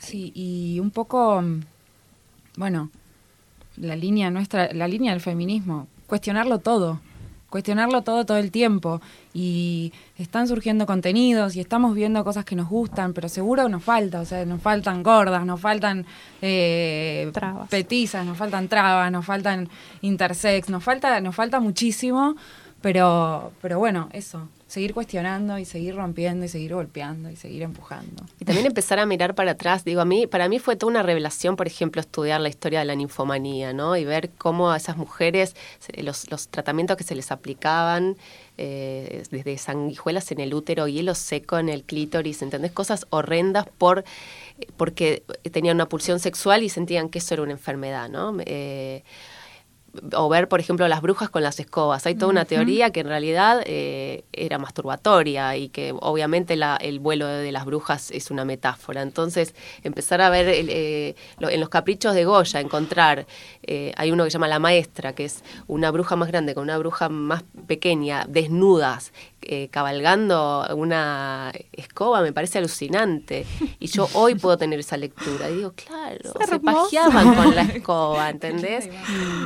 Sí, y un poco bueno, la línea nuestra, la línea del feminismo, cuestionarlo todo, cuestionarlo todo todo el tiempo. Y están surgiendo contenidos y estamos viendo cosas que nos gustan, pero seguro nos falta, o sea, nos faltan gordas, nos faltan eh, petizas, nos faltan trabas, nos faltan intersex, nos falta, nos falta muchísimo, pero, pero bueno, eso, seguir cuestionando y seguir rompiendo y seguir golpeando y seguir empujando. Y también empezar a mirar para atrás. Digo, a mí, para mí fue toda una revelación, por ejemplo, estudiar la historia de la ninfomanía, ¿no? Y ver cómo a esas mujeres, los, los tratamientos que se les aplicaban, eh, desde sanguijuelas en el útero, hielo seco en el clítoris, ¿entendés? Cosas horrendas por porque tenían una pulsión sexual y sentían que eso era una enfermedad, ¿no? Eh, o ver, por ejemplo, las brujas con las escobas. Hay toda una teoría que en realidad eh, era masturbatoria y que obviamente la, el vuelo de las brujas es una metáfora. Entonces, empezar a ver eh, en los caprichos de Goya, encontrar, eh, hay uno que se llama La Maestra, que es una bruja más grande con una bruja más pequeña, desnudas, eh, cabalgando una escoba me parece alucinante. Y yo hoy puedo tener esa lectura. Y digo, claro, se pajeaban con la escoba, ¿entendés?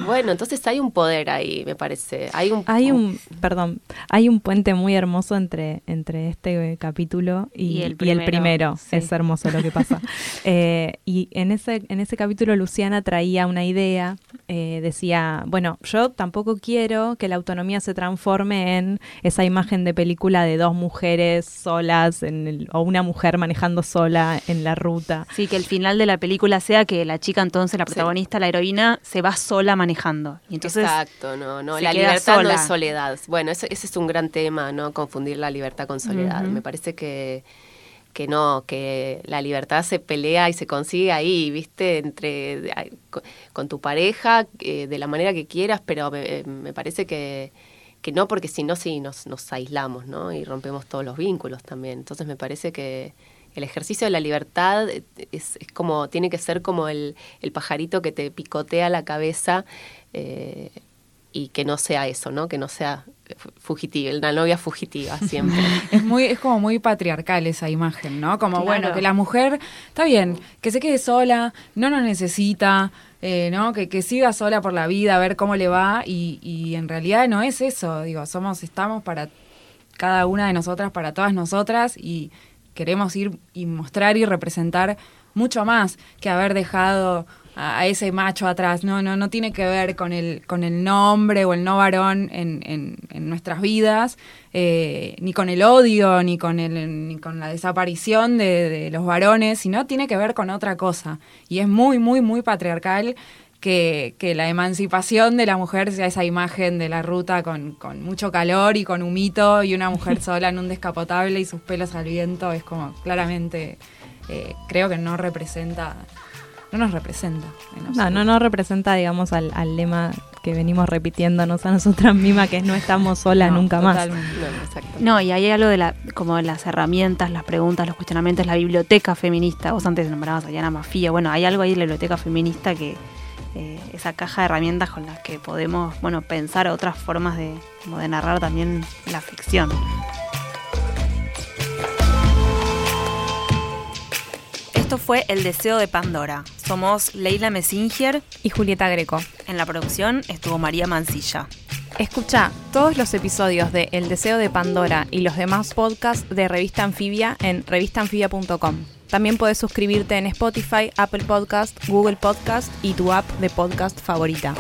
bueno, entonces hay un poder ahí, me parece. Hay un, hay un perdón, hay un puente muy hermoso entre, entre este capítulo y, el primero. Es hermoso lo que pasa. Eh, y en ese, en ese capítulo Luciana traía una idea, eh, decía, bueno, yo tampoco quiero que la autonomía se transforme en esa imagen de película de dos mujeres solas en o una mujer manejando sola en la ruta. Sí, que el final de la película sea que la chica entonces, la protagonista, la heroína, se va sola manejando. Y entonces Exacto, no, no, la libertad no es soledad. Bueno, ese, ese es un gran tema, ¿no? Confundir la libertad con soledad. Me parece que que no, que la libertad se pelea y se consigue ahí, viste, entre con, tu pareja, eh, de la manera que quieras, pero me parece que, que no porque si no, sí nos, nos aislamos, ¿no? Y rompemos todos los vínculos también. Entonces me parece que el ejercicio de la libertad es, es como, tiene que ser como el, el, pajarito que te picotea la cabeza eh, y que no sea eso, ¿no? Que no sea fugitiva, la novia fugitiva siempre. es muy, es como muy patriarcal esa imagen, ¿no? Como bueno, que la mujer, está bien, que se quede sola, no nos necesita, eh, ¿no? Que, que, siga sola por la vida, a ver cómo le va, y, y, en realidad no es eso, digo, somos, estamos para cada una de nosotras, para todas nosotras, y queremos ir y mostrar y representar mucho más que haber dejado a, ese macho atrás. No, no, no tiene que ver con el, con el nombre o el no varón en, en, nuestras vidas, eh, ni con el odio, ni con, el, ni con la desaparición de, de, los varones, sino tiene que ver con otra cosa. Y es muy, muy, muy patriarcal. Que, que la emancipación de la mujer sea esa imagen de la ruta con, con mucho calor y con humito y una mujer sola en un descapotable y sus pelos al viento, es como claramente, eh, creo que no representa no nos representa. No, no nos representa, digamos, al, lema que venimos repitiéndonos a nosotras mismas, que es no estamos solas nunca más. No, y ahí hay algo de la, como las herramientas, las preguntas, los cuestionamientos, la biblioteca feminista. Vos antes nombrabas a Diana Mafía. Bueno, hay algo ahí en la biblioteca feminista que eh, esa caja de herramientas con las que podemos, bueno, pensar otras formas de, de narrar también la ficción. Esto fue El Deseo de Pandora. Somos Leila Messinger y Julieta Greco. En la producción estuvo María Mancilla. Escucha todos los episodios de El Deseo de Pandora y los demás podcasts de Revista Anfibia en revistanfibia.com. También puedes suscribirte en Spotify, Apple Podcast, Google Podcast y tu app de podcast favorita.